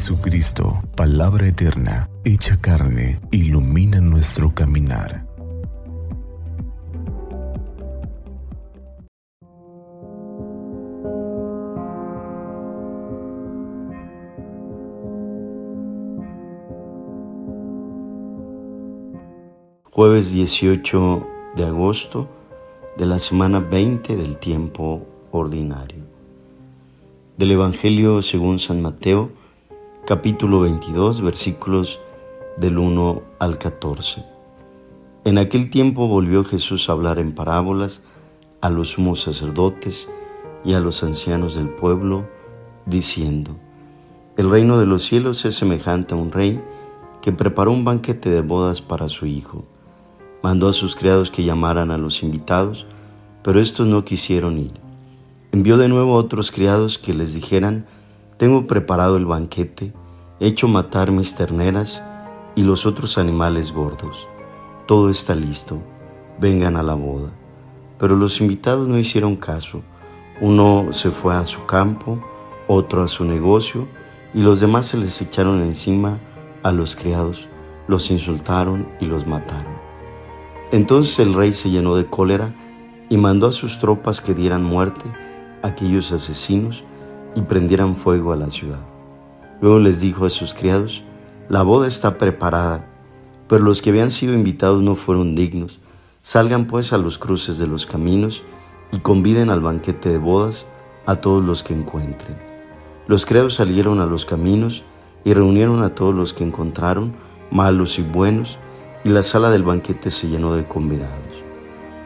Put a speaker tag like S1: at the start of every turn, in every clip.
S1: Jesucristo, palabra eterna, hecha carne, ilumina nuestro caminar.
S2: Jueves 18 de agosto de la semana 20 del tiempo ordinario. Del Evangelio según San Mateo, capítulo 22, versículos del 1 al 14. En aquel tiempo volvió Jesús a hablar en parábolas a los sumos sacerdotes y a los ancianos del pueblo, diciendo, El reino de los cielos es semejante a un rey que preparó un banquete de bodas para su hijo. Mandó a sus criados que llamaran a los invitados, pero estos no quisieron ir. Envió de nuevo a otros criados que les dijeran, tengo preparado el banquete, he hecho matar mis terneras y los otros animales gordos. Todo está listo, vengan a la boda. Pero los invitados no hicieron caso. Uno se fue a su campo, otro a su negocio, y los demás se les echaron encima a los criados, los insultaron y los mataron. Entonces el rey se llenó de cólera y mandó a sus tropas que dieran muerte a aquellos asesinos y prendieran fuego a la ciudad. Luego les dijo a sus criados, la boda está preparada, pero los que habían sido invitados no fueron dignos. Salgan pues a los cruces de los caminos y conviden al banquete de bodas a todos los que encuentren. Los criados salieron a los caminos y reunieron a todos los que encontraron, malos y buenos, y la sala del banquete se llenó de convidados.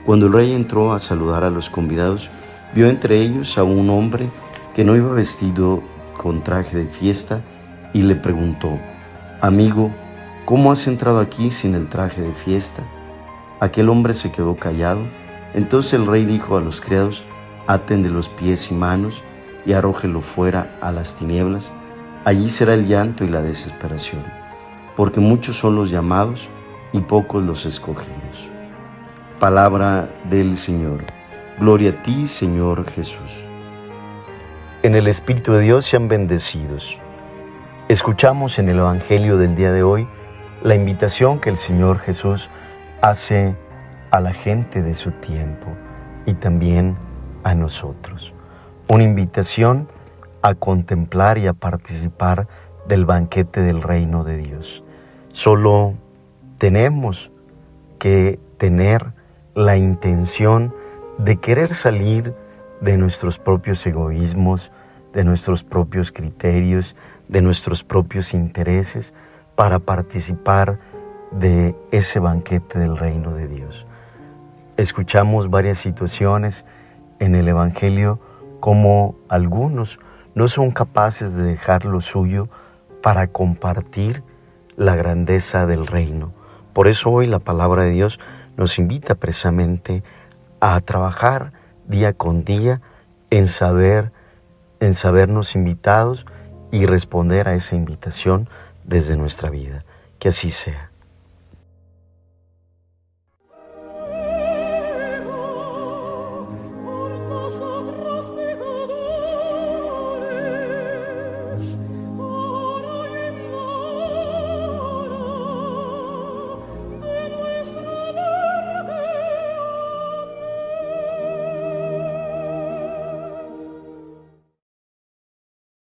S2: Cuando el rey entró a saludar a los convidados, vio entre ellos a un hombre que no iba vestido con traje de fiesta y le preguntó, Amigo, ¿cómo has entrado aquí sin el traje de fiesta? Aquel hombre se quedó callado. Entonces el rey dijo a los criados, Aten de los pies y manos y arrójelo fuera a las tinieblas. Allí será el llanto y la desesperación, porque muchos son los llamados y pocos los escogidos. Palabra del Señor. Gloria a ti, Señor Jesús. En el Espíritu de Dios sean bendecidos. Escuchamos en el Evangelio del día de hoy la invitación que el Señor Jesús hace a la gente de su tiempo y también a nosotros. Una invitación a contemplar y a participar del banquete del reino de Dios. Solo tenemos que tener la intención de querer salir de nuestros propios egoísmos, de nuestros propios criterios, de nuestros propios intereses, para participar de ese banquete del reino de Dios. Escuchamos varias situaciones en el Evangelio como algunos no son capaces de dejar lo suyo para compartir la grandeza del reino. Por eso hoy la palabra de Dios nos invita precisamente a trabajar día con día en saber, en sabernos invitados y responder a esa invitación desde nuestra vida. Que así sea.